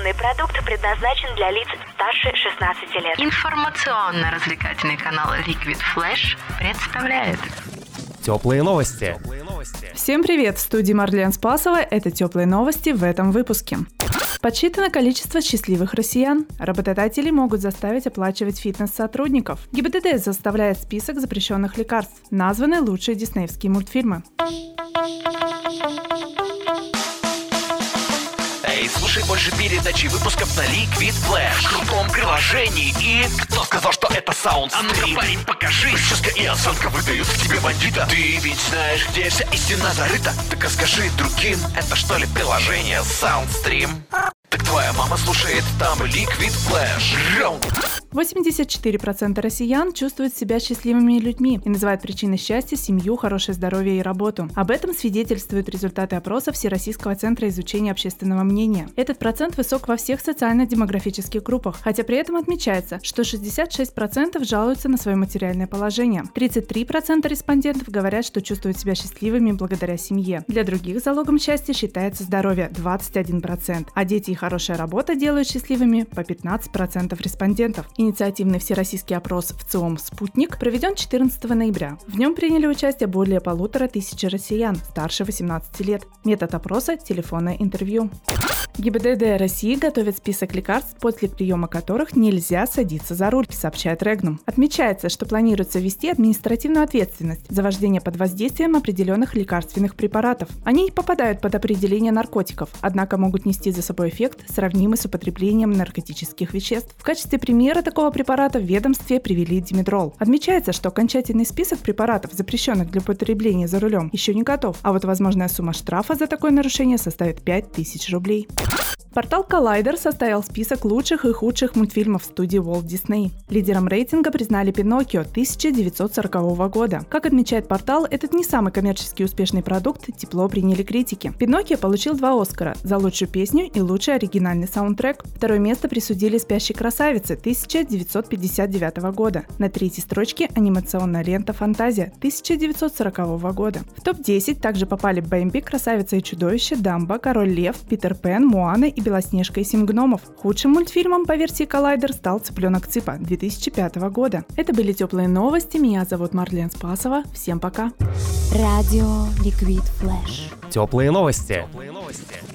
Информационный продукт предназначен для лиц старше 16 лет. Информационно-развлекательный канал Liquid Flash представляет Теплые новости. Всем привет! В студии Марлен Спасова. Это теплые новости в этом выпуске. Подсчитано количество счастливых россиян. Работодатели могут заставить оплачивать фитнес сотрудников. ГИБДД заставляет список запрещенных лекарств. Названы лучшие диснеевские мультфильмы. Слушай больше передачи выпусков на Liquid Flash. В крутом приложении. И... Кто сказал, что это саунд А ну-ка, парень, покажи. Прическа и осанка выдают в тебе бандита. Ты ведь знаешь, где вся истина зарыта. Так а скажи другим, это что ли приложение Soundstream? Так твоя мама слушает там Liquid Flash. Раунд 84% россиян чувствуют себя счастливыми людьми и называют причиной счастья семью, хорошее здоровье и работу. Об этом свидетельствуют результаты опроса Всероссийского центра изучения общественного мнения. Этот процент высок во всех социально-демографических группах, хотя при этом отмечается, что 66% жалуются на свое материальное положение. 33% респондентов говорят, что чувствуют себя счастливыми благодаря семье. Для других залогом счастья считается здоровье 21%, а дети и хорошая работа делают счастливыми по 15% респондентов. Инициативный всероссийский опрос в ЦИОМ «Спутник» проведен 14 ноября. В нем приняли участие более полутора тысячи россиян старше 18 лет. Метод опроса – телефонное интервью. ГИБДД России готовит список лекарств, после приема которых нельзя садиться за руль, сообщает Регнум. Отмечается, что планируется ввести административную ответственность за вождение под воздействием определенных лекарственных препаратов. Они попадают под определение наркотиков, однако могут нести за собой эффект, сравнимый с употреблением наркотических веществ. В качестве примера такого препарата в ведомстве привели димедрол. Отмечается, что окончательный список препаратов, запрещенных для употребления за рулем, еще не готов, а вот возможная сумма штрафа за такое нарушение составит 5000 рублей. Портал Collider составил список лучших и худших мультфильмов студии Walt Disney. Лидером рейтинга признали Пиноккио 1940 года. Как отмечает портал, этот не самый коммерчески успешный продукт, тепло приняли критики. Пиноккио получил два Оскара за лучшую песню и лучший оригинальный саундтрек. Второе место присудили «Спящей красавице» 1959 года. На третьей строчке анимационная лента «Фантазия» 1940 года. В топ-10 также попали «Бэмби», «Красавица и чудовище», «Дамба», «Король лев», «Питер Пен», «Моана» и «Белоснежка и семь гномов». Худшим мультфильмом по версии Collider стал «Цыпленок Цыпа» 2005 года. Это были теплые новости. Меня зовут Марлен Спасова. Всем пока. Радио Ликвид Флэш. Теплые новости. Теплые новости